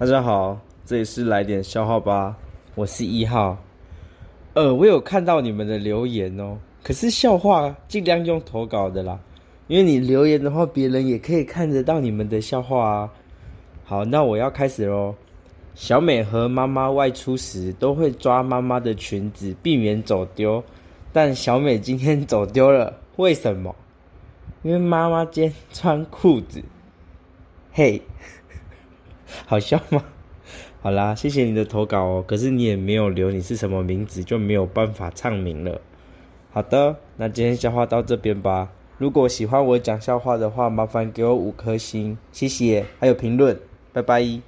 大家好，这里是来点笑话吧，我是一号。呃，我有看到你们的留言哦，可是笑话尽量用投稿的啦，因为你留言的话，别人也可以看得到你们的笑话啊。好，那我要开始喽。小美和妈妈外出时都会抓妈妈的裙子，避免走丢，但小美今天走丢了，为什么？因为妈妈今天穿裤子。嘿，好笑吗？好啦，谢谢你的投稿哦。可是你也没有留你是什么名字，就没有办法唱名了。好的，那今天笑话到这边吧。如果喜欢我讲笑话的话，麻烦给我五颗星，谢谢，还有评论，拜拜。